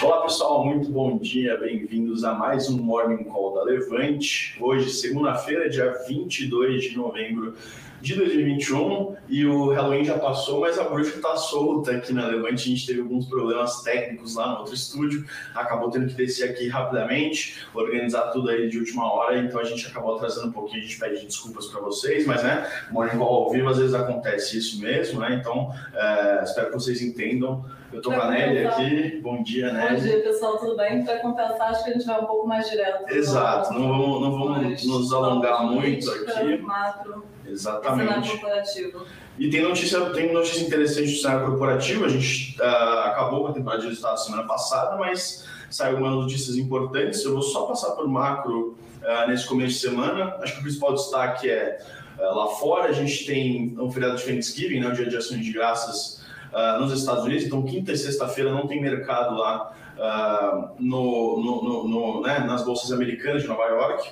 Olá pessoal, muito bom dia, bem-vindos a mais um Morning Call da Levante. Hoje, segunda-feira, dia 22 de novembro de 2021 e o Halloween já passou, mas a bruxa está solta aqui na Levante. A gente teve alguns problemas técnicos lá no outro estúdio, acabou tendo que descer aqui rapidamente, organizar tudo aí de última hora, então a gente acabou atrasando um pouquinho. A gente pede desculpas para vocês, mas né, Morning Call ao vivo às vezes acontece isso mesmo, né? Então é, espero que vocês entendam. Eu tô com a Nelly aqui. Bom dia, Nelly. Bom dia, pessoal, tudo bem? Para compensar, acho que a gente vai um pouco mais direto. Exato, não vamos, não vamos nos alongar muito aqui. Macro, Exatamente. corporativo. E tem notícia, tem notícia interessante do cenário corporativo. A gente uh, acabou com a temporada de resultados semana passada, mas saiu algumas notícias importantes. Eu vou só passar por macro uh, nesse começo de semana. Acho que o principal destaque é uh, lá fora a gente tem o feriado de Thanksgiving, né, o dia de ações de graças uh, nos Estados Unidos. Então, quinta e sexta-feira não tem mercado lá uh, no, no, no, no né, nas bolsas americanas de Nova York.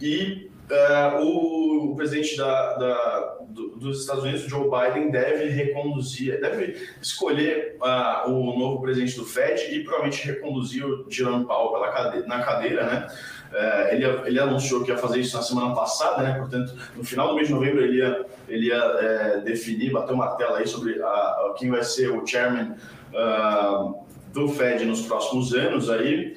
E uh, o, presidente da, da, do, dos Estados Unidos, Joe Biden, deve reconduzir, deve escolher o novo presidente do Fed e provavelmente reconduzir o Jerome Powell pela cadeira, na cadeira, né? É, ele, ele anunciou que ia fazer isso na semana passada, né? Portanto, no final do mês de novembro ele ia, ele ia é, definir, bater uma tela aí sobre a, a, quem vai ser o chairman uh, do Fed nos próximos anos aí.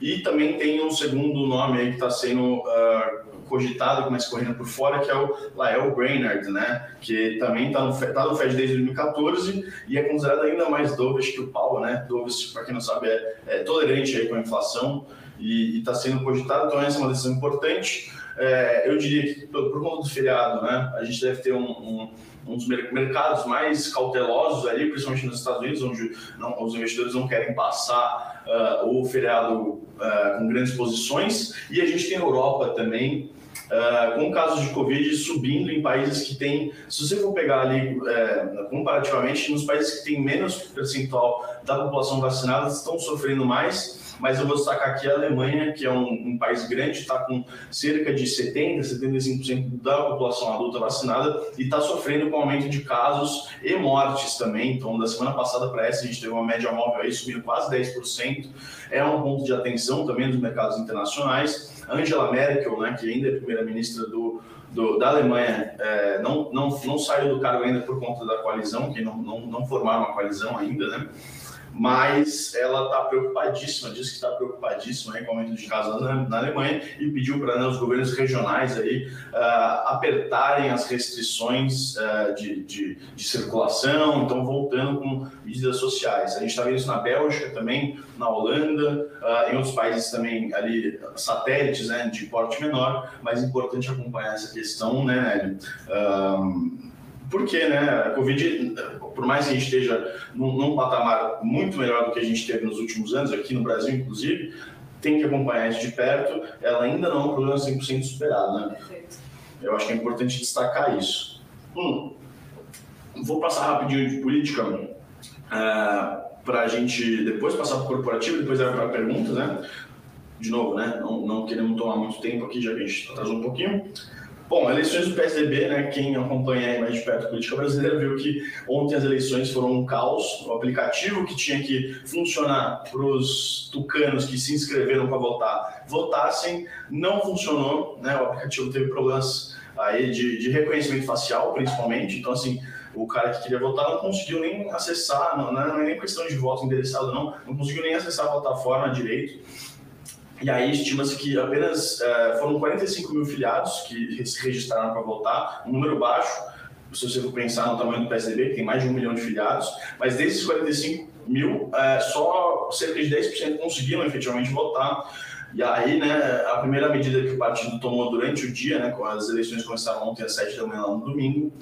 E também tem um segundo nome aí que está sendo uh, cogitado, mas correndo por fora, que é o Lael Brainerd, né? Que também está no, tá no Fed desde 2014 e é considerado ainda mais dovish que o Powell, né? Dovish, para quem não sabe, é, é tolerante aí com a inflação e está sendo cogitado, então essa é uma decisão importante. É, eu diria que por, por, conta do feriado, né, a gente deve ter um, um, um, dos mercados mais cautelosos ali, principalmente nos Estados Unidos, onde não, os investidores não querem passar uh, o feriado uh, com grandes posições, e a gente tem a Europa também, Uh, com casos de Covid subindo em países que têm, se você for pegar ali uh, comparativamente, nos países que têm menos percentual da população vacinada, estão sofrendo mais mas eu vou destacar aqui a Alemanha, que é um, um país grande, está com cerca de 70%, 75% da população adulta vacinada e está sofrendo com aumento de casos e mortes também. Então, da semana passada para essa, a gente teve uma média móvel aí subindo quase 10%. É um ponto de atenção também dos mercados internacionais. Angela Merkel, né, que ainda é primeira-ministra do, do, da Alemanha é, não, não, não saiu do cargo ainda por conta da coalizão, que não, não, não formaram uma coalizão ainda, né? Mas ela está preocupadíssima, diz que está preocupadíssima com o aumento de casos na, na Alemanha e pediu para né, os governos regionais aí uh, apertarem as restrições uh, de, de, de, circulação, então voltando com medidas sociais. A gente está vendo isso na Bélgica também, na Holanda, uh, em outros países também ali satélites né, de porte menor, mas é importante acompanhar essa questão, né, Nélio? Porque, né, a Covid, por mais que a gente esteja num, num, patamar muito melhor do que a gente teve nos últimos anos, aqui no Brasil, inclusive, tem que acompanhar isso de perto, ela ainda não é um problema 100% superado, né? Perfeito. Eu acho que é importante destacar isso. Hum, vou passar rapidinho de política uh, é, para a gente depois passar para o corporativo, depois para perguntas, né? De novo, né? Não, não queremos tomar muito tempo aqui, já que a gente atrasou um pouquinho. Bom, eleições do PSDB, né, quem acompanha mais de perto a política brasileira viu que ontem as eleições foram um caos. O aplicativo que tinha que funcionar para os tucanos que se inscreveram para votar votassem, não funcionou. Né, o aplicativo teve problemas aí de, de reconhecimento facial, principalmente. Então, assim, o cara que queria votar não conseguiu nem acessar, não, não é nem questão de voto endereçado, não, não conseguiu nem acessar a plataforma direito. E aí estima-se que apenas uh, foram 45 mil filiados que se registraram para votar, um número baixo, se você for pensar no tamanho do PSDB, que tem mais de um milhão de filiados, mas desses 45 mil, uh, só cerca de 10% conseguiram efetivamente votar. E aí, né, a primeira medida que o partido tomou durante o dia, né, as eleições começaram ontem às 7 da manhã lá no domingo,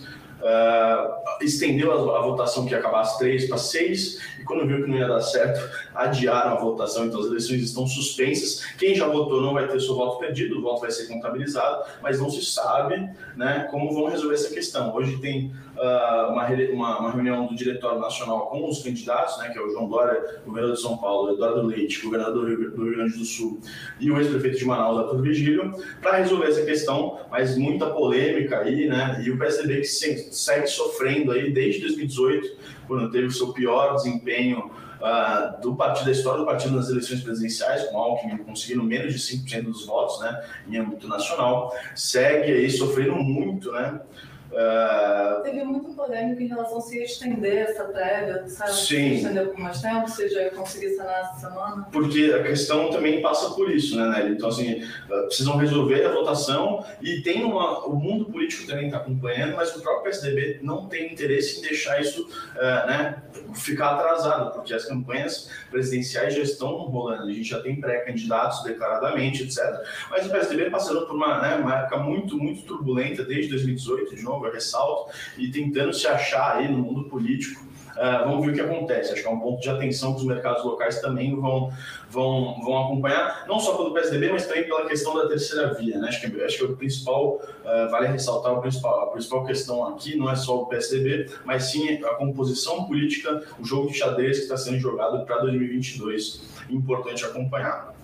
uh, estendeu a, a, votação que às 3 para 6 e quando viu que não ia dar certo, adiaram a votação, então as eleições estão suspensas. Quem já votou não vai ter seu voto perdido, o voto vai ser contabilizado, mas não se sabe né, como vão resolver essa questão. Hoje tem uh, uma, uma, uma, reunião do Diretório Nacional com os candidatos, né, que é o João Dória, governador de São Paulo, Eduardo Leite, governador do Rio Grande do Sul, e o ex-prefeito de Manaus, Arthur Vigílio, para resolver essa questão, mas muita polêmica aí, né, e o PSDB que sempre segue sofrendo aí desde 2018, quando teve o seu pior desempenho uh, do partido, da história do partido nas eleições presidenciais, com Alckmin conseguindo menos de 5% dos votos né, em âmbito nacional, segue aí sofrendo muito, né? Uh... Teve muito polêmica em relação a se estender essa prévia, sabe? Sim. Se estender por mais tempo, se já conseguir sanar essa semana. Porque a questão também passa por isso, né, Nelly? Então, assim, precisam resolver a votação e tem uma. O mundo político também está acompanhando, mas o próprio PSDB não tem interesse em deixar isso uh, né, ficar atrasado, porque as campanhas presidenciais já estão rolando, a gente já tem pré-candidatos declaradamente, etc. Mas o PSDB passando por uma, né, uma época muito, muito turbulenta desde 2018, de novo ressalto, e tentando se achar aí no mundo político. Uh, vamos ver o que acontece. Acho que é um ponto de atenção que os mercados locais também vão, vão, vão acompanhar, não só pelo PSDB, mas também pela questão da terceira via. Né? Acho, que, acho que o principal, uh, vale ressaltar, o principal, a principal questão aqui não é só o PSDB, mas sim a composição política, o jogo de xadrez que está sendo jogado para 2022. Importante acompanhar.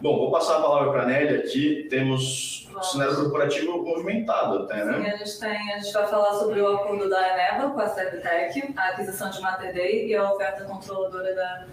Bom, vou passar a palavra para a Nélia aqui. Temos o cenário corporativo movimentado até, né? Sim, a gente, tem, a gente vai falar sobre o acordo da Eneva com a Servitec, a aquisição de Mater Dei e a oferta controladora da,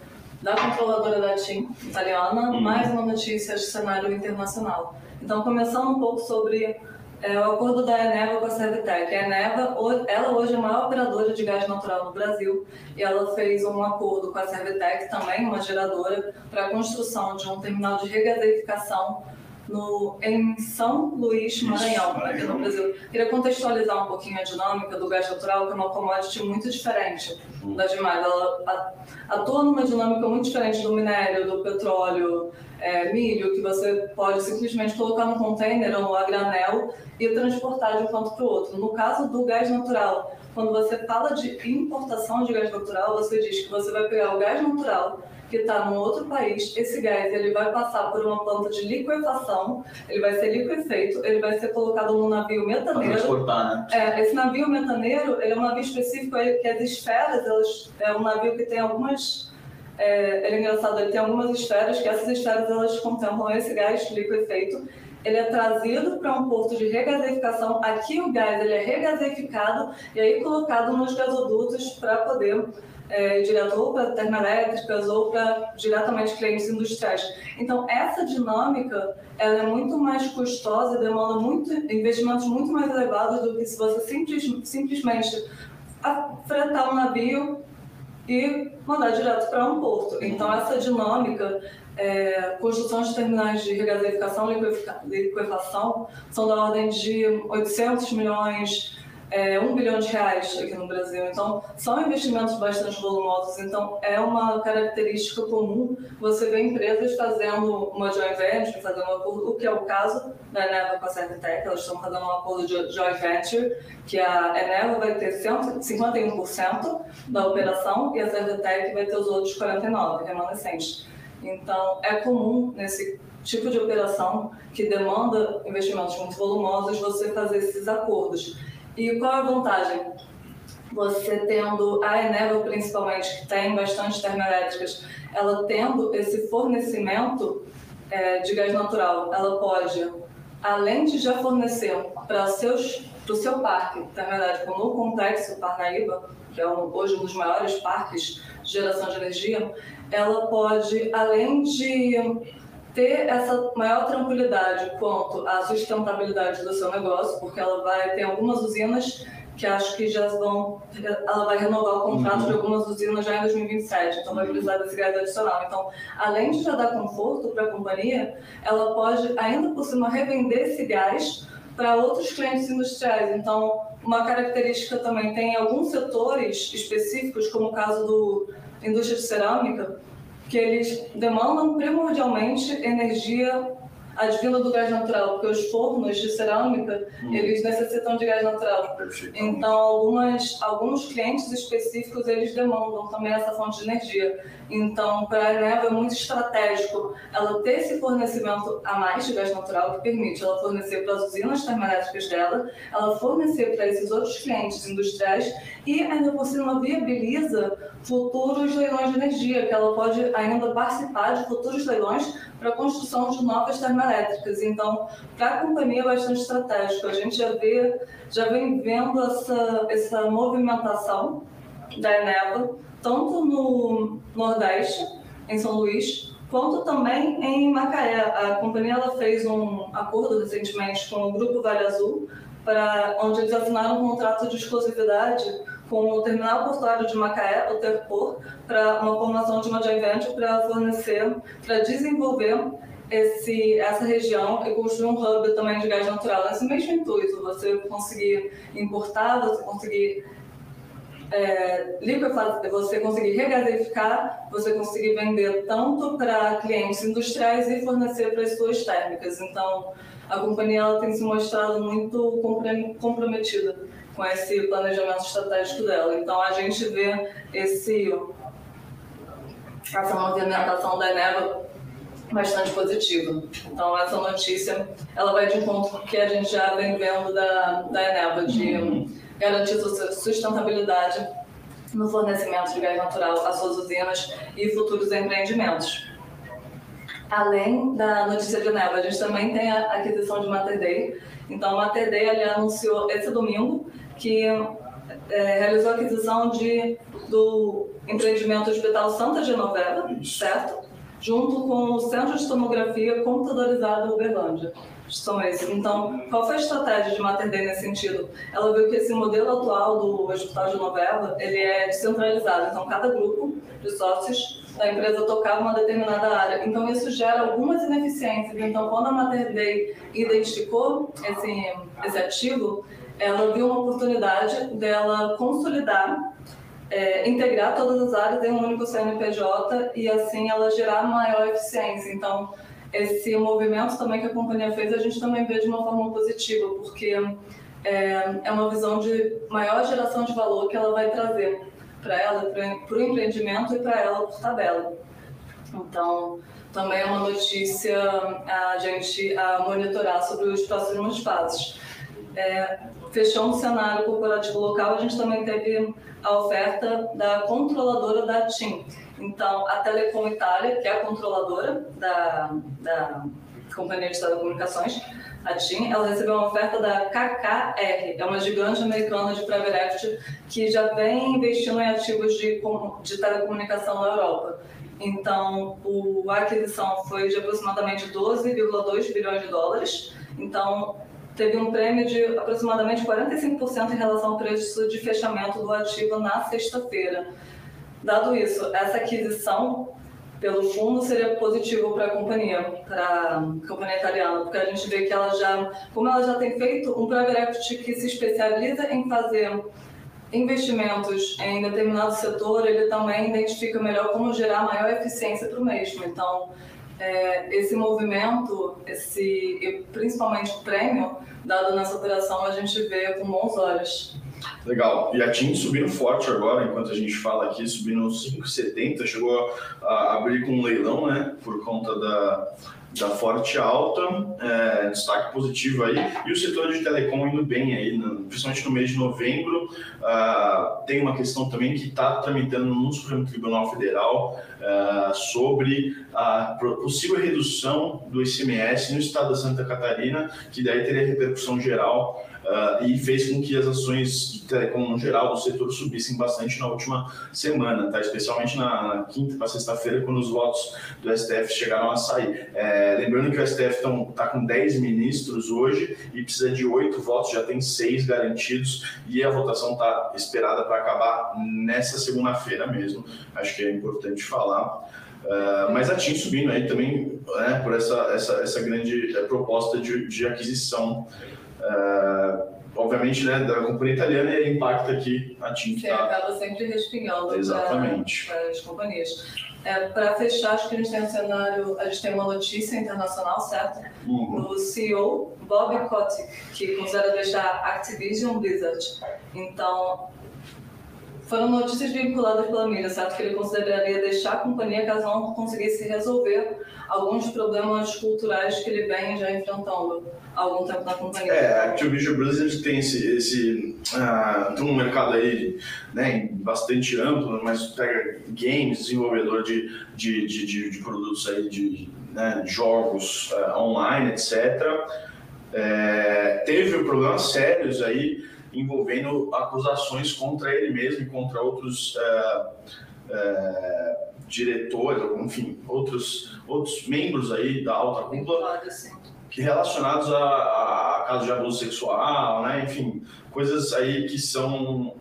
da controladora da TIM italiana, hum. mais uma notícia de cenário internacional. Então, começando um pouco sobre é o acordo da Eneva com a Servitec. A Eneva, ela hoje é a maior operadora de gás natural no Brasil e ela fez um acordo com a Servitec, também uma geradora, para a construção de um terminal de regaseificação no, em São Luís, Maranhão, aqui no Brasil. Queria contextualizar um pouquinho a dinâmica do gás natural, que é uma commodity muito diferente das demais. Ela atua numa dinâmica muito diferente do minério, do petróleo, é, milho, que você pode simplesmente colocar no container ou a granel e transportar de um ponto para o outro. No caso do gás natural, quando você fala de importação de gás natural, você diz que você vai pegar o gás natural que está num outro país, esse gás ele vai passar por uma planta de liquefação, ele vai ser liquefeito, ele vai ser colocado num navio metaneiro. transportar, né? É, esse navio metaneiro, ele é um navio específico que as esferas, elas, é um navio que tem algumas é, ele é engraçado, ele tem algumas esferas, que essas esferas elas contemplam esse gás liquefeito. Ele é trazido para um porto de regaseificação. Aqui o gás ele é regaseificado e aí colocado nos gasodutos para poder é, direto ou para termoelétricas ou para diretamente clientes industriais. Então, essa dinâmica ela é muito mais custosa e demanda muito, investimentos muito mais elevados do que se você simples, simplesmente fretar um navio e mandar direto para um porto. Então, essa dinâmica, é, construção de terminais de regaseificação e liquefação são da ordem de 800 milhões é, um bilhão de reais aqui no Brasil. Então, são investimentos bastante volumosos. Então, é uma característica comum você ver empresas fazendo uma joint venture, fazendo um acordo, o que é o caso da Eneva com a Servitec. Elas estão fazendo um acordo de joint venture, que a Eneva vai ter 51% da operação e a Servitec vai ter os outros 49% remanescentes. Então, é comum nesse tipo de operação que demanda investimentos muito volumosos você fazer esses acordos. E qual a vantagem? Você tendo a Eneva, principalmente, que tem bastante termoelétricas, ela tendo esse fornecimento é, de gás natural, ela pode, além de já fornecer para o seu parque termoelétrico no Complexo Parnaíba, que é um, hoje um dos maiores parques de geração de energia, ela pode, além de ter essa maior tranquilidade quanto à sustentabilidade do seu negócio, porque ela vai ter algumas usinas que acho que já vão, ela vai renovar o contrato uhum. de algumas usinas já em 2027, então vai precisar desse gás adicional. Então, além de já dar conforto para a companhia, ela pode ainda por cima revender esse gás para outros clientes industriais. Então, uma característica também tem alguns setores específicos, como o caso do indústria de cerâmica, que eles demandam primordialmente energia advinda do gás natural, porque os fornos de cerâmica, hum. eles necessitam de gás natural. Então, algumas, alguns clientes específicos, eles demandam também essa fonte de energia. Então, para a Eneva é muito estratégico ela ter esse fornecimento a mais de gás natural, que permite ela fornecer para as usinas termoelétricas dela, ela fornecer para esses outros clientes industriais e ainda por cima viabiliza futuros leilões de energia, que ela pode ainda participar de futuros leilões para a construção de novas termoelétricas. Então, para a companhia é bastante estratégico. A gente já, vê, já vem vendo essa, essa movimentação da Eneva, tanto no Nordeste, em São Luís, quanto também em Macaé. A companhia ela fez um acordo recentemente com o Grupo Vale Azul, para, onde eles assinaram um contrato de exclusividade com o Terminal Portuário de Macaé, o Terpor, para uma formação de uma joint venture para fornecer, para desenvolver esse, essa região e construir um hub também de gás natural. Esse mesmo intuito, você conseguir importar, você conseguir é, você conseguir regasificar, você conseguir vender tanto para clientes industriais e fornecer para as suas térmicas. Então, a companhia ela tem se mostrado muito comprometida com esse planejamento estratégico dela. Então a gente vê esse, essa movimentação da Eneva bastante positiva. Então essa notícia ela vai de encontro com o que a gente já vem vendo da, da Eneva, de garantir sustentabilidade no fornecimento de gás natural às suas usinas e futuros empreendimentos. Além da notícia de Eneva, a gente também tem a aquisição de Mater Dei. Então, a ali, anunciou esse domingo que é, realizou a aquisição de, do empreendimento Hospital Santa Genoveva, certo? Junto com o Centro de Tomografia Computadorizado Uberlândia. Então, qual foi a estratégia de Mater Dei nesse sentido? Ela viu que esse modelo atual do Hospital Genoveva, ele é descentralizado. Então, cada grupo de sócios da empresa tocava uma determinada área. Então, isso gera algumas ineficiências. Então, quando a Mater Dei identificou esse, esse ativo, ela viu uma oportunidade dela consolidar, é, integrar todas as áreas em um único CNPJ e assim ela gerar maior eficiência. Então, esse movimento também que a companhia fez, a gente também vê de uma forma positiva, porque é, é uma visão de maior geração de valor que ela vai trazer para ela, para o empreendimento e para ela por tabela. Então, também é uma notícia a gente a monitorar sobre os próximos passos. É, fechou um cenário corporativo local, a gente também teve a oferta da controladora da TIM. Então, a Telecom Itália, que é a controladora da, da Companhia de Telecomunicações, a TIM, ela recebeu uma oferta da KKR, é uma gigante americana de private equity que já vem investindo em ativos de, de telecomunicação na Europa. Então, o, a aquisição foi de aproximadamente 12,2 bilhões de dólares. Então, teve um prêmio de aproximadamente 45% em relação ao preço de fechamento do ativo na sexta-feira. Dado isso, essa aquisição pelo fundo seria positivo para a companhia, para a companhia italiana, porque a gente vê que ela já, como ela já tem feito um private equity que se especializa em fazer investimentos em determinado setor, ele também identifica melhor como gerar maior eficiência para o mesmo. Então, é, esse movimento, esse, principalmente o prêmio dado nessa operação, a gente vê com bons olhos. Legal. E a TIM subindo forte agora, enquanto a gente fala aqui, subindo 5,70, chegou a abrir com um leilão, né, por conta da, da forte alta, é, destaque positivo aí, e o setor de telecom indo bem aí, no, principalmente no mês de novembro. Uh, tem uma questão também que está tramitando no Supremo Tribunal Federal uh, sobre a possível redução do ICMS no estado da Santa Catarina, que daí teria repercussão geral uh, e fez com que as ações de telecom no geral do setor subissem bastante na última semana, tá? especialmente na, na quinta para sexta-feira, quando os votos do STF chegaram a sair. É, lembrando que o STF está com 10 ministros hoje e precisa de 8 votos, já tem 6 garantidos e a votação está esperada para acabar nessa segunda-feira mesmo. Acho que é importante falar. Uh, mas a TIM subindo aí também né, por essa, essa, essa grande eh, proposta de, de aquisição Uh, obviamente, né, da companhia italiana e impacta aqui a TIM. Que tá... acaba sempre respingando Exatamente. para as companhias. É, para fechar, acho que a gente tem um cenário, a gente tem uma notícia internacional, certo? Uhum. Do CEO Bob Kotick, que considera deixar Activision Blizzard. Então, foram notícias vinculadas pela mídia, certo? Que ele consideraria deixar a companhia caso não conseguisse resolver alguns problemas culturais que ele vem já enfrentando há algum tempo na companhia. É, a Activision Blizzard tem esse, esse uh, tem um mercado aí né, bastante amplo, mas pega games, desenvolvedor de, de, de, de, de produtos aí de né, jogos uh, online, etc. É, teve problemas sérios aí envolvendo acusações contra ele mesmo e contra outros uh, uh, diretores, enfim, outros, outros membros aí da alta cúpula que relacionados a, a casos de abuso sexual, né? enfim, coisas aí que são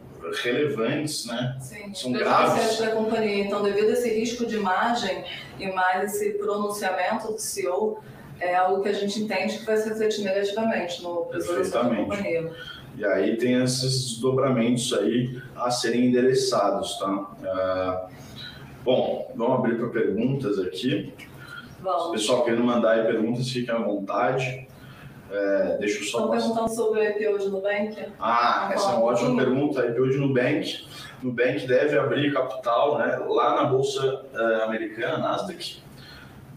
relevantes, né? Sim, são graves. da companhia. Então, devido a esse risco de imagem e mais esse pronunciamento do CEO, é algo que a gente entende que vai se refletir negativamente no preço da companhia. E aí tem esses desdobramentos aí a serem endereçados, tá? Uh, bom, vamos abrir para perguntas aqui. Vamos. Se o pessoal querendo mandar aí perguntas, fiquem à vontade. É, deixa eu só. Estão perguntando sobre o IPO de Nubank? Ah, essa é uma ótima pergunta. IPO de Nubank. Nubank deve abrir capital né, lá na Bolsa uh, Americana, Nasdaq.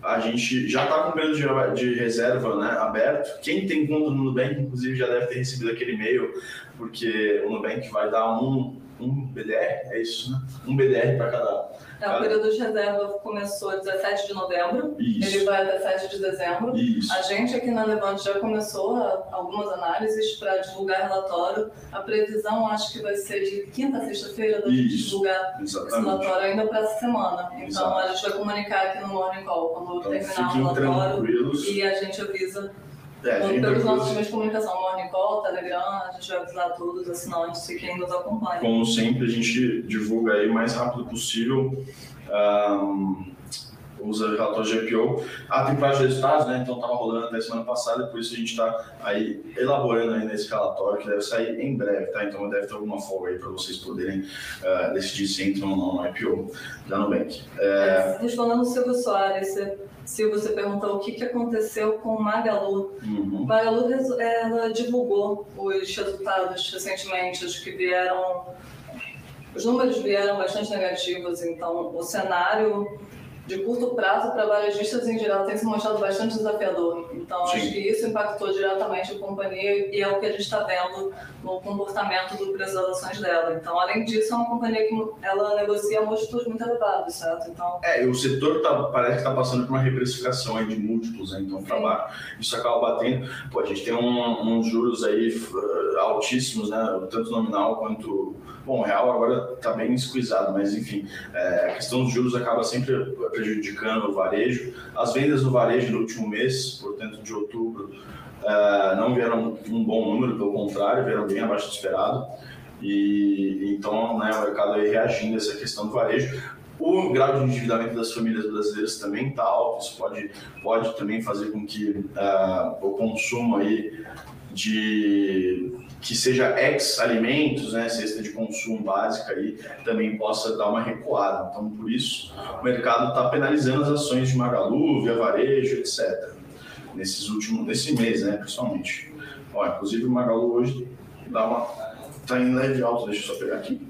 A gente já está com o período de, de, reserva né, aberto. Quem tem conta no Nubank, inclusive, já deve ter recebido aquele e-mail, porque o Nubank vai dar um, um BDR, é isso, né? Um BDR para cada é, o período de reserva começou 17 de novembro, Isso. ele vai até 7 de dezembro. Isso. A gente aqui na Levante já começou a, algumas análises para divulgar relatório. A previsão acho que vai ser de quinta a sexta-feira da gente divulgar Exatamente. esse relatório ainda para essa semana. Então Exato. a gente vai comunicar aqui no Morning Call quando então, terminar o relatório e a gente avisa é, então, pelos nossos meios de comunicação, Morning Call, Telegram, a gente vai avisar todos os assinantes e quem nos acompanha. Como sempre, a gente divulga aí o mais rápido possível. Um, usa relatórios de IPO. A temporada de resultados, né? Então estava rolando até semana passada, por isso a gente está aí elaborando ainda esse relatório que deve sair em breve, tá? Então deve ter alguma folga aí para vocês poderem uh, decidir se entram ou não no IPO da Nubank. É... Respondendo o Silvio Soares, se você perguntou o que, que aconteceu com Magalu. Uhum. Magalu ela divulgou os resultados recentemente, os que vieram. Os números vieram bastante negativos, então o cenário de curto prazo para varejistas em geral tem se mostrado bastante desafiador. Então, Sim. acho que isso impactou diretamente a companhia e é o que a gente está vendo no comportamento do preço das ações dela. Então, além disso, é uma companhia que ela negocia múltiplos muito elevados, certo? Então, é, o setor tá, parece que está passando por uma reprecificação de múltiplos, né? então trabalho, isso acaba batendo. Pô, a gente tem um, uns juros aí altíssimos, né? tanto nominal quanto Bom, o real agora está bem esquisado, mas enfim, é, a questão dos juros acaba sempre prejudicando o varejo. As vendas no varejo no último mês, portanto de outubro, é, não vieram um bom número, pelo contrário, vieram bem abaixo do esperado. E então né, o mercado aí reagindo a essa questão do varejo. O grau de endividamento das famílias brasileiras também está alto, isso pode, pode também fazer com que uh, o consumo aí de que seja ex-alimentos, né, cesta de consumo básica aí, também possa dar uma recuada. Então, por isso, o mercado está penalizando as ações de Magalu, Via Varejo, etc. Nesses últimos, nesse mês, né, principalmente. Ó, inclusive, o Magalu hoje dá uma, está em leve alta, deixa eu só pegar aqui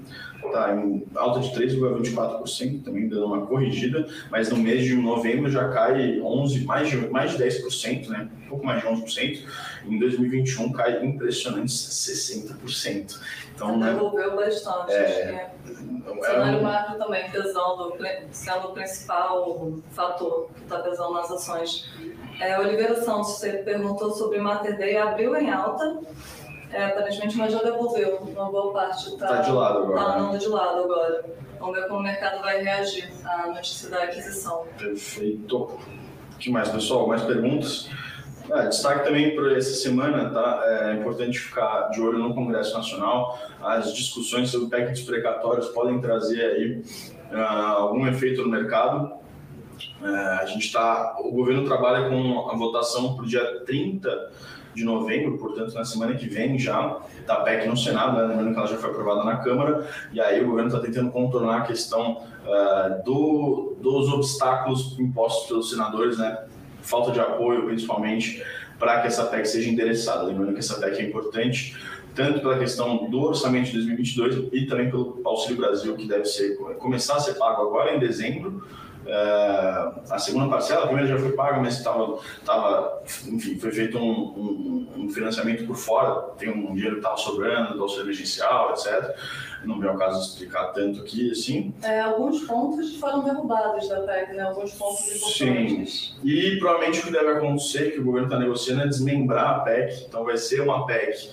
está em alta de 3,24%, também dando uma corrigida, mas no mês de novembro já cai 11, mais de, mais de 10%, né? um pouco mais de 11%. Em 2021 cai impressionantes 60%. Então, né, devolveu bastante. É, o cenário macro também pesando, sendo o principal fator que está pesando nas ações. É, Oliveira Santos, você perguntou sobre Mater Day, abriu em alta, é, aparentemente, mas já devolveu uma boa parte. Está tá de lado agora. Está andando de lado agora. Vamos ver como o mercado vai reagir à notícia da aquisição. Perfeito. O que mais, pessoal? Mais perguntas? É, destaque também para essa semana, tá? É importante ficar de olho no Congresso Nacional. As discussões sobre PEC precatórios podem trazer aí uh, algum efeito no mercado. Uh, a gente está, o governo trabalha com a votação para o dia 30 de novembro, portanto, na semana que vem já, da PEC no Senado, né? lembrando que ela já foi aprovada na Câmara, e aí o governo está tentando contornar a questão uh, do, dos obstáculos impostos pelos senadores, né? falta de apoio, principalmente, para que essa PEC seja endereçada. Lembrando que essa PEC é importante tanto pela questão do orçamento de 2022 e também pelo Auxílio Brasil, que deve ser, começar a ser pago agora em dezembro, Uh, a segunda parcela, a primeira já foi paga, mas estava, tava, enfim, foi feito um, um, um, financiamento por fora, tem um dinheiro que estava sobrando do auxílio emergencial, etc. Não vem ao caso explicar tanto aqui, assim. É, alguns pontos foram derrubados da PEC, né? Alguns pontos importantes. Sim, e provavelmente o que deve acontecer, que o governo está negociando, é desmembrar a PEC, então vai ser uma PEC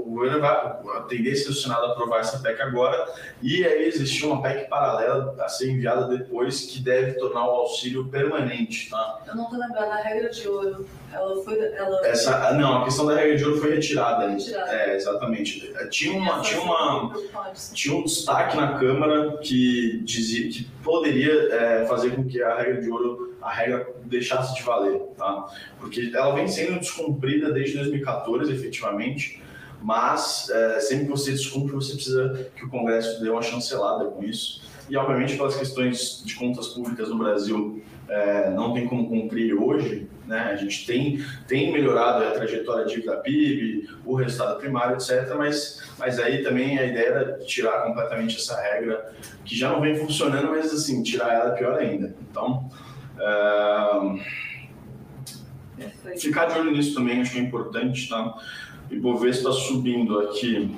o governo vai, a tendência do Senado aprovar essa PEC agora, e aí existe uma PEC paralela a ser enviada depois que deve tornar o auxílio permanente. Tá? Eu não estou lembrando, a regra de ouro, ela foi. Ela... Essa, não, a questão da regra de ouro foi retirada. retirada. É, exatamente. Tinha, uma, tinha, uma, tinha um destaque na Câmara que dizia que poderia é, fazer com que a regra de ouro, a regra deixasse de valer, tá? Porque ela vem sendo descumprida desde 2014, efetivamente mas é, sempre que você descumpre, você precisa que o Congresso dê uma chancelada com isso. E, obviamente, pelas questões de contas públicas no Brasil, é, não tem como cumprir hoje, né? A gente tem, tem melhorado a trajetória de dívida PIB, o resultado primário, etc. Mas, mas aí também a ideia era tirar completamente essa regra, que já não vem funcionando, mas assim, tirar ela é pior ainda. Então, é, ficar de olho nisso também acho que é importante, tá? Ibovespa subindo aqui,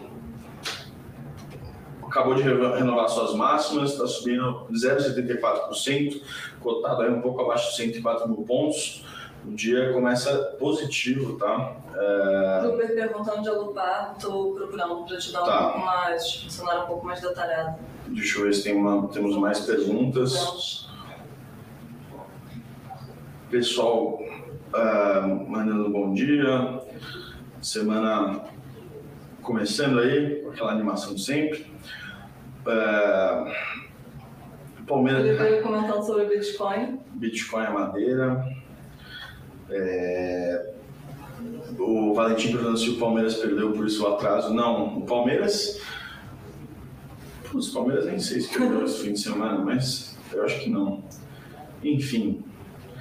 acabou de renovar suas máximas, está subindo 0,74%, cotado aí um pouco abaixo de 104 mil pontos. O dia começa positivo, tá? É... Super perguntando de Alupar, estou procurando para te dar tá. um pouco mais, um pouco mais detalhado. Deixa eu ver se tem uma, temos mais perguntas. Pessoal, uh, mandando um bom dia. Semana começando aí, com aquela animação de sempre. É... Palmeiras. Ele veio comentando sobre Bitcoin. Bitcoin é madeira. É... O Valentim perguntando se o Palmeiras perdeu por isso o atraso. Não, o Palmeiras. Putz, o Palmeiras nem sei se perdeu esse fim de semana, mas eu acho que não. Enfim,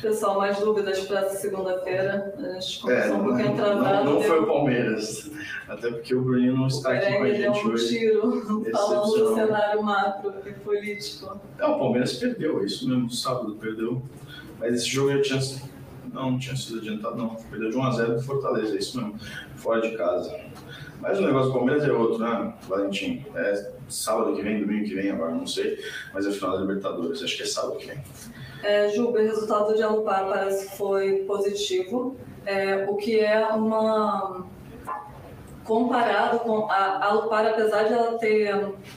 Pessoal, mais dúvidas para essa segunda-feira? A gente começou é, um pouquinho atrasado. Não, não foi o Palmeiras, até porque o Bruninho não está aqui com a gente um hoje. tiro falando do cenário macro e político. É, o Palmeiras perdeu, é isso mesmo, sábado perdeu. Mas esse jogo já tinha não, não tinha sido adiantado, não. Perdeu de 1x0 do Fortaleza, é isso mesmo, fora de casa. Mas o negócio do Palmeiras é outro, né, Valentim? É sábado que vem, domingo que vem, agora não sei, mas é final da Libertadores, acho que é sábado que vem. É, Juba, o resultado de Alupar parece que foi positivo, é, o que é uma comparado com a Alupar, apesar de ela ter,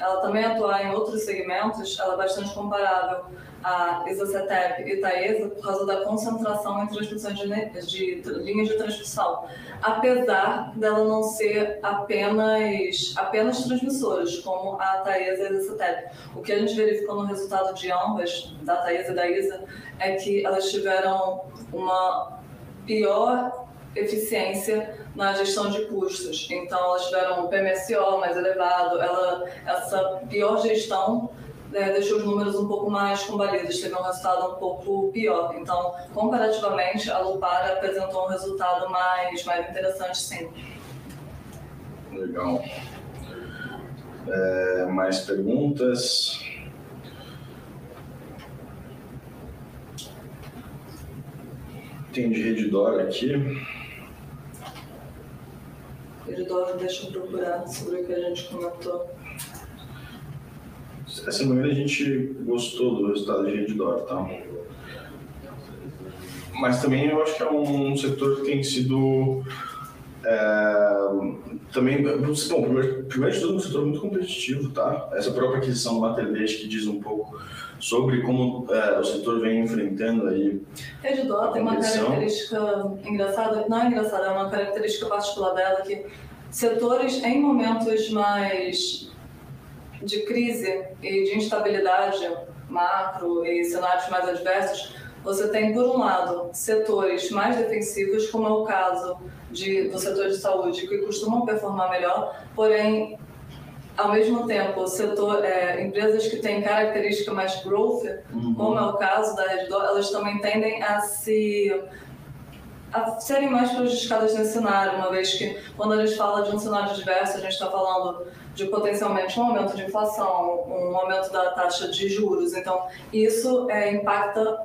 ela também atuar em outros segmentos, ela é bastante comparável a Isocetep e Taesa por causa da concentração em transmissões de, de, linhas de transmissão, apesar dela não ser apenas, apenas transmissoras, como a Taesa e a Isocetep. O que a gente verificou no resultado de ambas, da Taesa e da Isa, é que elas tiveram uma pior eficiência na gestão de custos. Então, elas tiveram um PMSO mais elevado, ela, essa pior gestão né, deixou os números um pouco mais combalidos, teve um resultado um pouco pior. Então, comparativamente, a Lupar apresentou um resultado mais, mais interessante, sim. Legal. É, mais perguntas? Tem de Redditor aqui. Redditor, deixa eu procurar sobre o que a gente comentou essa manhã a gente gostou do resultado de Redditor, tá? Mas também eu acho que é um setor que tem sido é, também, bom, primeiro, primeiro de tudo, um setor muito competitivo, tá? Essa própria aquisição do Matervest que diz um pouco sobre como é, o setor vem enfrentando aí. Redditor tem uma característica engraçada, não é engraçada, é uma característica particular dela que setores em momentos mais de crise e de instabilidade macro e cenários mais adversos, você tem, por um lado, setores mais defensivos, como é o caso de, do setor de saúde, que costumam performar melhor, porém, ao mesmo tempo, setor, é, empresas que têm característica mais growth, uhum. como é o caso da Redditor, elas também tendem a se a serem mais prejudicadas nesse cenário, uma vez que quando a gente fala de um cenário diverso, a gente está falando de potencialmente um aumento de inflação, um aumento da taxa de juros. Então, isso é, impacta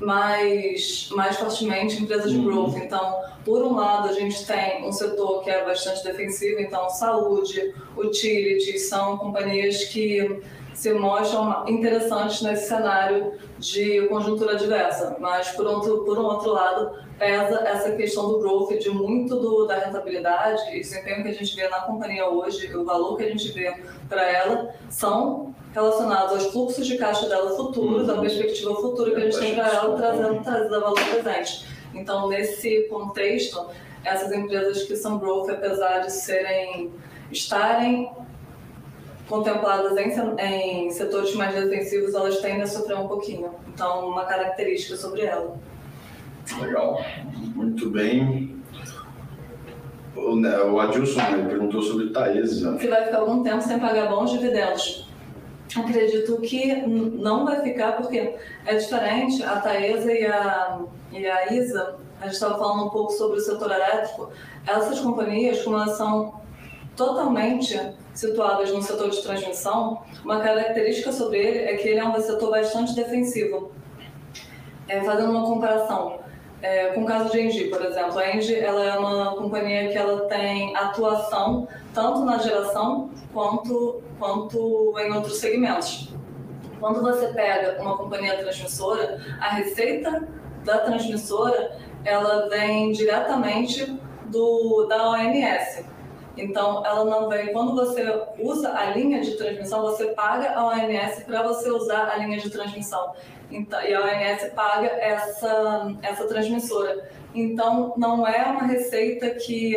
mais, mais fortemente empresas de growth. Uhum. Então, por um lado, a gente tem um setor que é bastante defensivo, então saúde, utilities, são companhias que se mostram interessantes nesse cenário de conjuntura diversa. Mas, por, outro, por um outro lado, pesa essa questão do growth, de muito do, da rentabilidade e desempenho que a gente vê na companhia hoje, o valor que a gente vê para ela, são relacionados aos fluxos de caixa dela futuros, uhum. à perspectiva futura que a gente tem para ela, trazendo, trazendo valor presente. Então, nesse contexto, essas empresas que são growth, apesar de serem estarem contempladas em, em setores mais defensivos, elas tendem a sofrer um pouquinho. Então, uma característica sobre ela. Legal, muito bem. O, o Adilson né, perguntou sobre Taesa. Se vai ficar algum tempo sem pagar bons dividendos. Acredito que não vai ficar, porque é diferente. A Taesa e a, e a ISA, a gente estava falando um pouco sobre o setor elétrico. Essas companhias, como elas são totalmente situadas no setor de transmissão, uma característica sobre ele é que ele é um setor bastante defensivo. É, fazendo uma comparação é, com o caso de Engie, por exemplo, a Engie ela é uma companhia que ela tem atuação tanto na geração quanto, quanto em outros segmentos. Quando você pega uma companhia transmissora, a receita da transmissora ela vem diretamente do, da ONS, então, ela não vem. Quando você usa a linha de transmissão, você paga a ONS para você usar a linha de transmissão. Então, e a ONS paga essa, essa transmissora. Então, não é uma receita que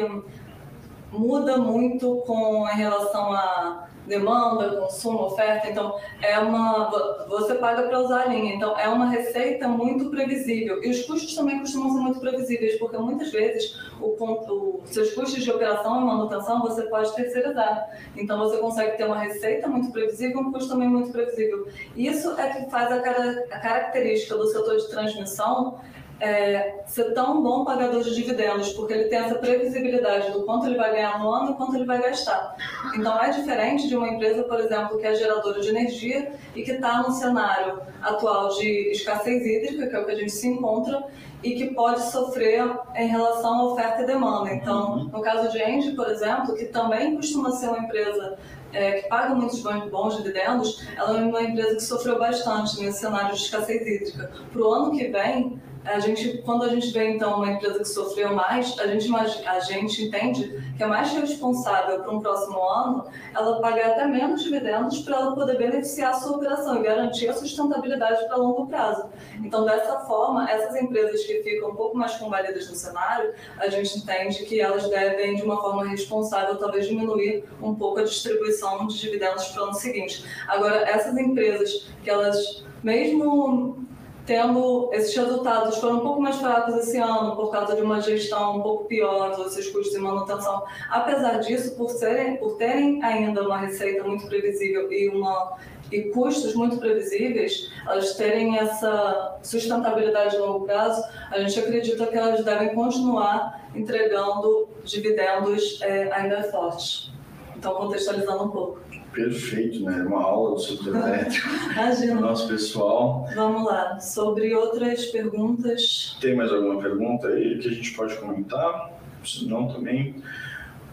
muda muito com em relação a demanda, consumo, oferta. Então, é uma você paga para usar a linha. Então, é uma receita muito previsível. E os custos também costumam ser muito previsíveis, porque muitas vezes o, o seus custos de operação e manutenção você pode terceirizar. Então, você consegue ter uma receita muito previsível e um custo também muito previsível. Isso é que faz a característica do setor de transmissão é, ser tão bom pagador de dividendos, porque ele tem essa previsibilidade do quanto ele vai ganhar no ano e quanto ele vai gastar. Então é diferente de uma empresa, por exemplo, que é geradora de energia e que está no cenário atual de escassez hídrica, que é o que a gente se encontra, e que pode sofrer em relação à oferta e demanda. Então, no caso de Engie, por exemplo, que também costuma ser uma empresa é, que paga muitos bons dividendos, ela é uma empresa que sofreu bastante nesse cenário de escassez hídrica. Para o ano que vem, a gente, quando a gente vê então uma empresa que sofreu mais, a gente, a gente entende que é mais responsável para um próximo ano ela pagar até menos dividendos para ela poder beneficiar a sua operação e garantir a sustentabilidade para longo prazo. Então, dessa forma, essas empresas que ficam um pouco mais combalidas no cenário, a gente entende que elas devem, de uma forma responsável, talvez diminuir um pouco a distribuição de dividendos para o ano seguinte. Agora, essas empresas que elas, mesmo tendo esses resultados foram um pouco mais fracos esse ano por causa de uma gestão um pouco pior dos seus custos de manutenção. Apesar disso, por, serem, por terem ainda uma receita muito previsível e uma e custos muito previsíveis, elas terem essa sustentabilidade a longo prazo, a gente acredita que elas devem continuar entregando dividendos é, ainda fortes. Então, contextualizando um pouco. Perfeito, né? Uma aula do setor elétrico. Imagina. Nosso pessoal. Vamos lá. Sobre outras perguntas. Tem mais alguma pergunta aí que a gente pode comentar? Se não, também.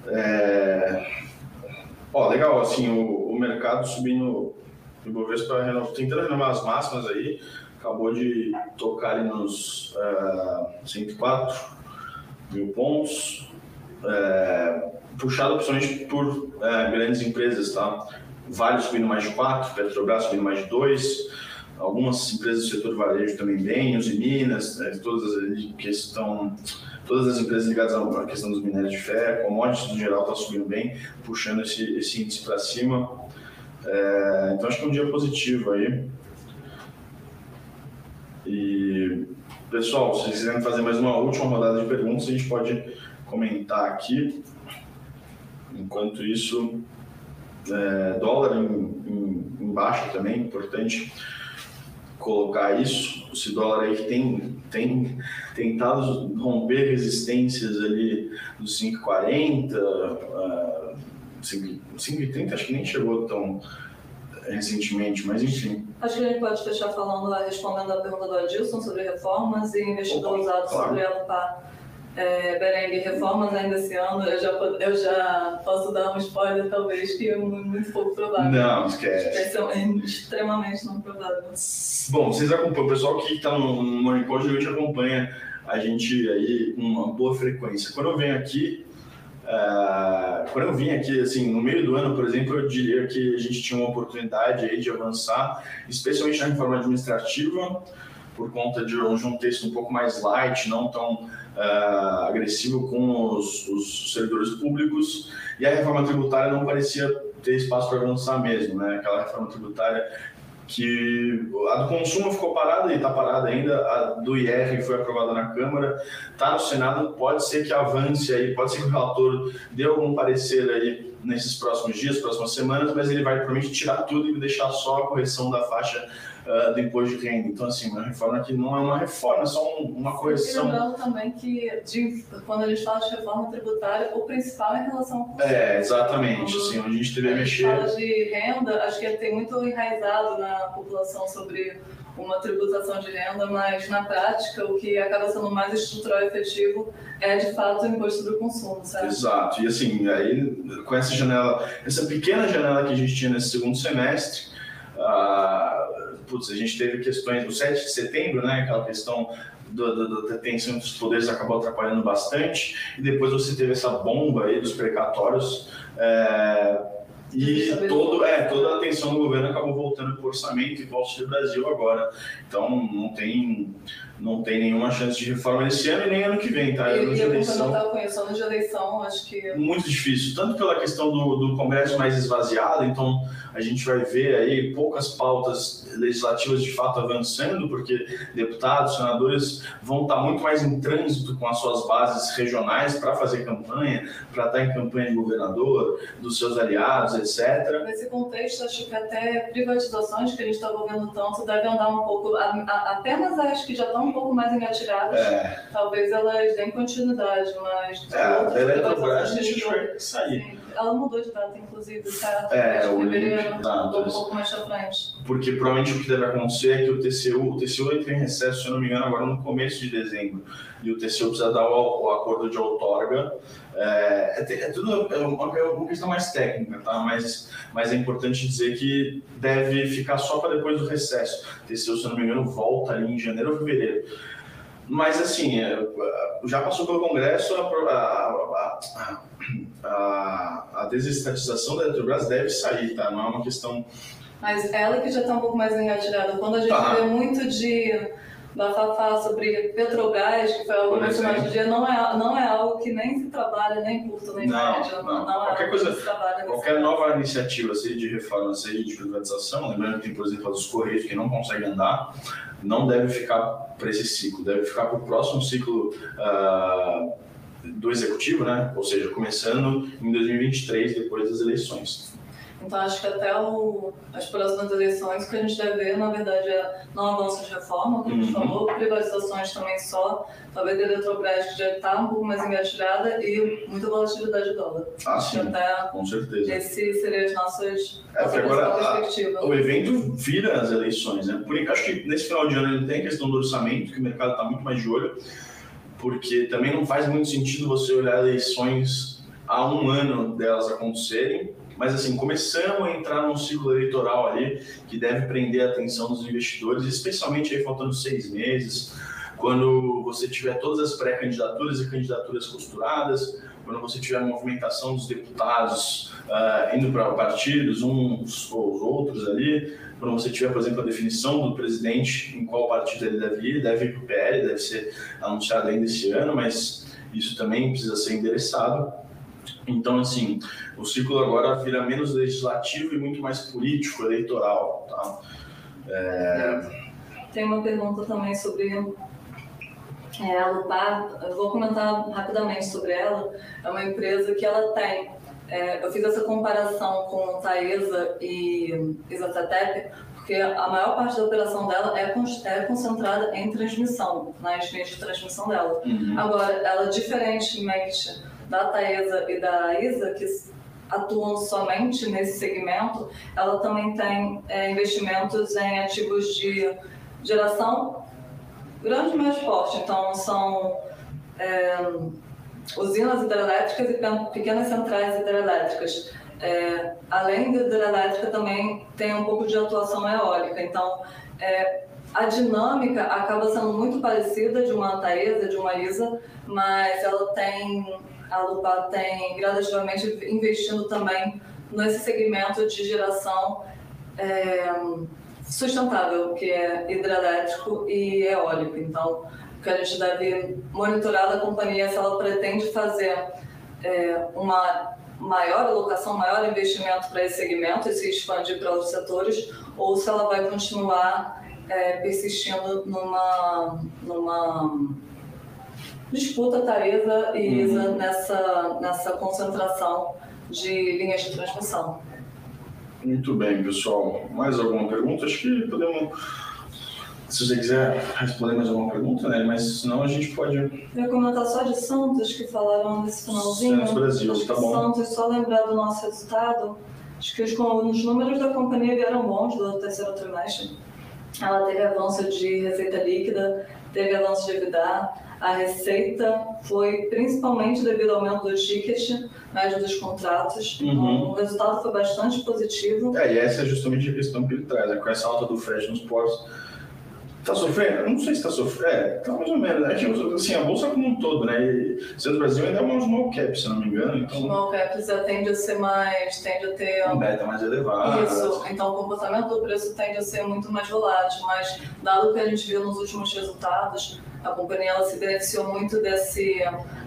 É... Ó, legal, assim, o, o mercado subindo, o Bovespa tentando renovar as máximas aí, acabou de tocar ali nos uh, é, 104 mil pontos. É, puxado principalmente por é, grandes empresas, tá? Vale subindo mais de 4, Petrobras subindo mais de 2, algumas empresas do setor varejo também bem, os Minas, né, todas as que estão todas as empresas ligadas à questão dos minérios de ferro, commodities no geral está subindo bem, puxando esse, esse índice para cima. É, então acho que é um dia positivo aí. E pessoal, se vocês quiserem fazer mais uma última rodada de perguntas, a gente pode comentar aqui. Enquanto isso, é, dólar em, em, em baixa também, importante colocar isso, esse dólar aí que tem, tem tentado romper resistências ali dos 5,40, uh, 5,30 acho que nem chegou tão recentemente, mas enfim. Acho que a gente pode fechar falando, respondendo a pergunta do Adilson sobre reformas e investidor usado claro. sobre ela para é, Berengue, reformas ainda esse ano, eu já, eu já posso dar um spoiler, talvez, que é muito pouco provável. Não, esquece. É extremamente não provável. Bom, vocês acompanham, o pessoal que está no, no Call geralmente acompanha a gente aí com uma boa frequência. Quando eu venho aqui, uh, quando eu vim aqui, assim, no meio do ano, por exemplo, eu diria que a gente tinha uma oportunidade aí de avançar, especialmente na reforma administrativa, por conta de de um texto um pouco mais light, não tão uh, agressivo com os, os, servidores públicos, e a reforma tributária não parecia ter espaço para avançar mesmo, né? Aquela reforma tributária que a do consumo ficou parada e está parada ainda, a do IR foi aprovada na Câmara, está no Senado, pode ser que avance aí, pode ser que o relator dê algum parecer aí nesses próximos dias, próximas semanas, mas ele vai provavelmente tirar tudo e deixar só a correção da faixa uh, do imposto de renda. Então, assim, uma reforma que não é uma reforma, é só uma correção. Lembrando também que de, quando a gente fala de reforma tributária, o principal é em relação ao custo. É, exatamente. Quando assim, onde a gente teve a mexer. fala de renda, acho que tem muito enraizado na população sobre uma tributação de renda, mas na prática o que acaba sendo mais estrutural e efetivo é de fato o imposto do consumo, certo? Exato. E assim, aí com essa janela, essa pequena janela que a gente tinha nesse segundo semestre, uh, putz, a gente teve questões do 7 de setembro, né, aquela questão da detenção dos poderes acabou atrapalhando bastante, e depois você teve essa bomba aí dos precatórios, é, e todo, é, toda a atenção do governo acabou voltando para o orçamento e para o Auxílio Brasil agora. Então, não tem não tem nenhuma chance de reforma esse ano e nem ano que vem, tá? E, ano de eleição. ano de eleição, acho que. Muito difícil, tanto pela questão do, do Congresso mais esvaziado, então a gente vai ver aí poucas pautas legislativas de fato avançando, porque deputados, senadores vão estar muito mais em trânsito com as suas bases regionais para fazer campanha, para estar em campanha de governador, dos seus aliados, etc. Nesse contexto, acho que até privatizações que a gente está vendo tanto devem andar um pouco, apenas acho que já estão um pouco mais engatilhadas, é. talvez elas deem continuidade, mas... É, a Eletrobras a gente vai sair. Sim. Ela mudou de data, inclusive, certo? É, o fevereiro, mudou um pouco mais pra frente. Porque provavelmente o que deve acontecer é que o TCU, o TCU entra em recesso, se eu não me engano, agora no começo de dezembro. E o TCU precisa dar o, o acordo de outorga. É, é, é tudo é uma, é uma, questão mais técnica, tá? Mas, mas é importante dizer que deve ficar só para depois do recesso. TCU, se eu não me engano, volta ali em janeiro ou fevereiro. Mas, assim, é, já passou pelo Congresso, a, a, a, a, a desestatização da Eletrobras deve sair, tá? Não é uma questão... Mas ela que já está um pouco mais engatilhada. Quando a gente tá. vê muito de bafafá sobre Petrobras, que foi algo mencionado no dia, não é, não é algo que nem se trabalha, nem curto, nem não, médio. Não, não, não é qualquer coisa, qualquer nova iniciativa, seja de reforma, seja de privatização, lembrando que tem, por exemplo, os Correios que não conseguem andar, não deve ficar para esse ciclo, deve ficar para o próximo ciclo uh, do executivo, né? ou seja, começando em 2023, depois das eleições. Então, acho que até o, as próximas eleições, o que a gente deve ver, na verdade, é não avanço de reforma, como a gente uhum. falou, privatizações também só, talvez a Eletrobras, que já está um pouco mais engatilhada, e muita volatilidade do dólar. Ah, sim, até com certeza. Esse seria as nossas, é, nossa agora, perspectiva. o evento vira as eleições, né? Por, acho que nesse final de ano ele tem a questão do orçamento, que o mercado está muito mais de olho, porque também não faz muito sentido você olhar eleições há um ano delas acontecerem, mas assim, começamos a entrar num ciclo eleitoral ali que deve prender a atenção dos investidores, especialmente aí faltando seis meses, quando você tiver todas as pré-candidaturas e candidaturas costuradas, quando você tiver a movimentação dos deputados uh, indo para partidos, uns ou os outros ali, quando você tiver, por exemplo, a definição do presidente em qual partido ele deve ir, deve ir para o PL, deve ser anunciado ainda esse ano, mas isso também precisa ser endereçado. Então, assim, o ciclo agora vira menos legislativo e muito mais político, eleitoral. Tá? É... Tem uma pergunta também sobre é, a Lupar. Eu vou comentar rapidamente sobre ela. É uma empresa que ela tem. É, eu fiz essa comparação com Taesa e Isatep porque a maior parte da operação dela é, é concentrada em transmissão, nas linhas de transmissão dela. Uhum. Agora, ela, diferentemente da Taesa e da Isa, que atuam somente nesse segmento, ela também tem é, investimentos em ativos de geração grande mais forte. Então, são é, usinas hidrelétricas e pequenas centrais hidrelétricas. É, além da hidrelétrica, também tem um pouco de atuação eólica. Então, é, a dinâmica acaba sendo muito parecida de uma Taesa, de uma ISA, mas ela tem, a Lupa tem gradativamente investindo também nesse segmento de geração é, sustentável, que é hidrelétrico e eólico. Então, o que a gente deve monitorar da companhia é se ela pretende fazer é, uma maior alocação, maior investimento para esse segmento e se expandir para outros setores, ou se ela vai continuar é, persistindo numa, numa disputa Taresa e ISA uhum. nessa, nessa concentração de linhas de transmissão. Muito bem, pessoal. Mais alguma pergunta? Acho que podemos. Se você quiser responder mais alguma pergunta, né? Mas senão a gente pode. Eu ia comentar só de Santos, que falaram nesse finalzinho. Santos Brasil, tá bom. Santos, só lembrar do nosso resultado. Acho que os, os números da companhia vieram bons do terceiro trimestre. Ela teve avanço de receita líquida, teve avanço de EBITDA. A receita foi principalmente devido ao aumento do ticket, médio dos contratos. Uhum. Então, o resultado foi bastante positivo. É, e essa é justamente a questão que ele traz, né? com essa alta do frete nos portos Tá sofrendo? Eu não sei se tá sofrendo. É, tá mais ou menos. Né? Assim, a bolsa como um todo, né? E Centro Brasil ainda é uma small cap, se não me engano. Então... Small caps tende a ser mais. tende a ter. Uma beta mais elevada. Isso. Então o comportamento do preço tende a ser muito mais volátil. Mas, dado o que a gente viu nos últimos resultados, a companhia ela se beneficiou muito desse,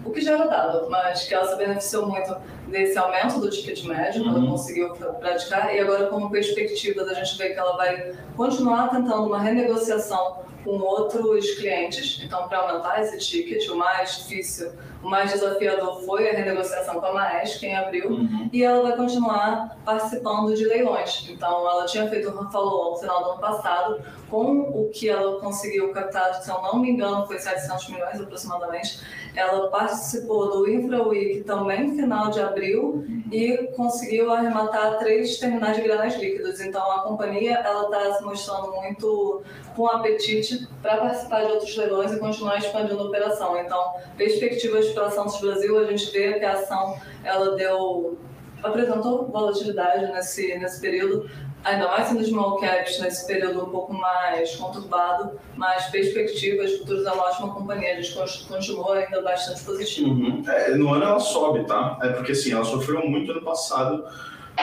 o que já era dado, mas que ela se beneficiou muito desse aumento do ticket médio, uhum. ela conseguiu praticar, e agora como perspectiva da gente ver que ela vai continuar tentando uma renegociação com outros clientes, então para aumentar esse ticket, o mais difícil o mais desafiador foi a renegociação com a Maes, em abril, uhum. e ela vai continuar participando de leilões. Então, ela tinha feito um follow no final do ano passado, com o que ela conseguiu captar, se eu não me engano, foi 700 milhões aproximadamente. Ela participou do Infra Week também no final de abril uhum. e conseguiu arrematar três terminais de granas líquidos. Então, a companhia está se mostrando muito com apetite para participar de outros leilões e continuar expandindo a operação. Então, perspectivas para a Santos Brasil, a gente vê que a ação ela deu apresentou volatilidade nesse, nesse período, ainda mais sendo small caps nesse período um pouco mais conturbado, mas perspectivas futuras é uma ótima companhia, a gente continua ainda bastante positivo. Uhum. É, no ano ela sobe, tá? É porque assim, ela sofreu muito ano passado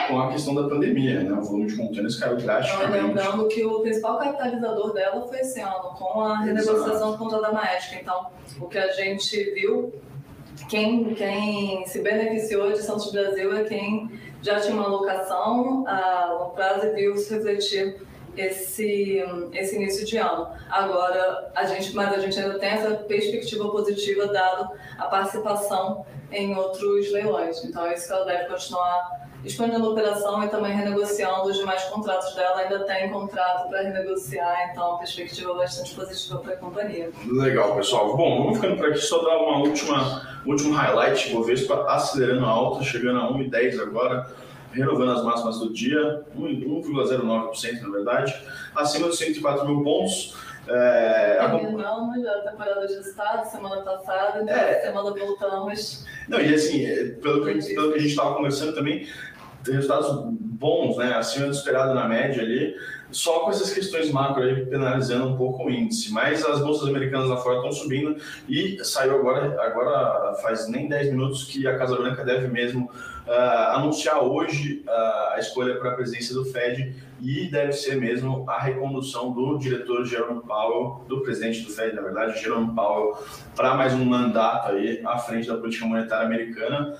com a questão da pandemia, né? O volume de contêineres caiu drasticamente. Lembrando que o principal capitalizador dela foi esse ano, com a renegociação com a da Maestra. Então, o que a gente viu, quem, quem se beneficiou de Santos Brasil é quem já tinha uma alocação a longo prazo e viu se refletir esse, esse início de ano. Agora, a gente, mas a gente ainda tem essa perspectiva positiva dado a participação em outros leilões. Então, é isso que ela deve continuar expandindo a operação e também renegociando os demais contratos dela. Ainda tem contrato para renegociar, então perspectiva é bastante positiva para a companhia. Legal, pessoal. Bom, vamos ficando por aqui. Só dar uma última, último highlight. Bovespa acelerando a alta, chegando a 1,10 agora renovando as máximas do dia, 1,09% na verdade, acima dos 104 mil pontos. É, Terminamos a temporada de estado semana passada, então é, semana voltamos. Não, e assim, é, pelo que, pelo que a gente estava conversando também, resultados bons, né? Acima do esperado na média ali, só com essas questões macro aí penalizando um pouco o índice. Mas as bolsas americanas lá fora estão subindo e saiu agora, agora faz nem 10 minutos que a Casa Branca deve mesmo uh, anunciar hoje uh, a escolha para a presidência do Fed e deve ser mesmo a recondução do diretor Jerome Powell, do presidente do Fed, na verdade, Jerome Powell, para mais um mandato aí à frente da política monetária americana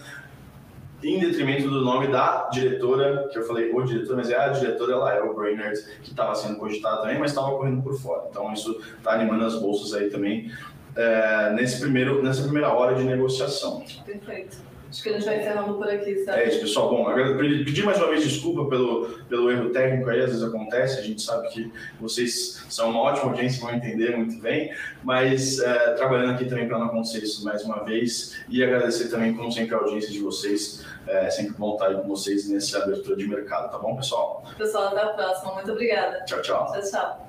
em detrimento do nome da diretora, que eu falei o diretor, mas é a diretora, ela é o Brainerd, que estava sendo cogitada também, mas estava correndo por fora. Então isso está animando as bolsas aí também é, nesse primeiro, nessa primeira hora de negociação. Perfeito. Acho que a gente vai encerrando por aqui, certo? É isso, pessoal. Bom, pedir mais uma vez desculpa pelo, pelo erro técnico aí, às vezes acontece, a gente sabe que vocês são uma ótima audiência, vão entender muito bem, mas é, trabalhando aqui também para não acontecer isso mais uma vez e agradecer também, como sempre, a audiência de vocês. É sempre bom estar aí com vocês nessa abertura de mercado, tá bom, pessoal? Pessoal, até a próxima. Muito obrigada. Tchau, tchau. Tchau, tchau.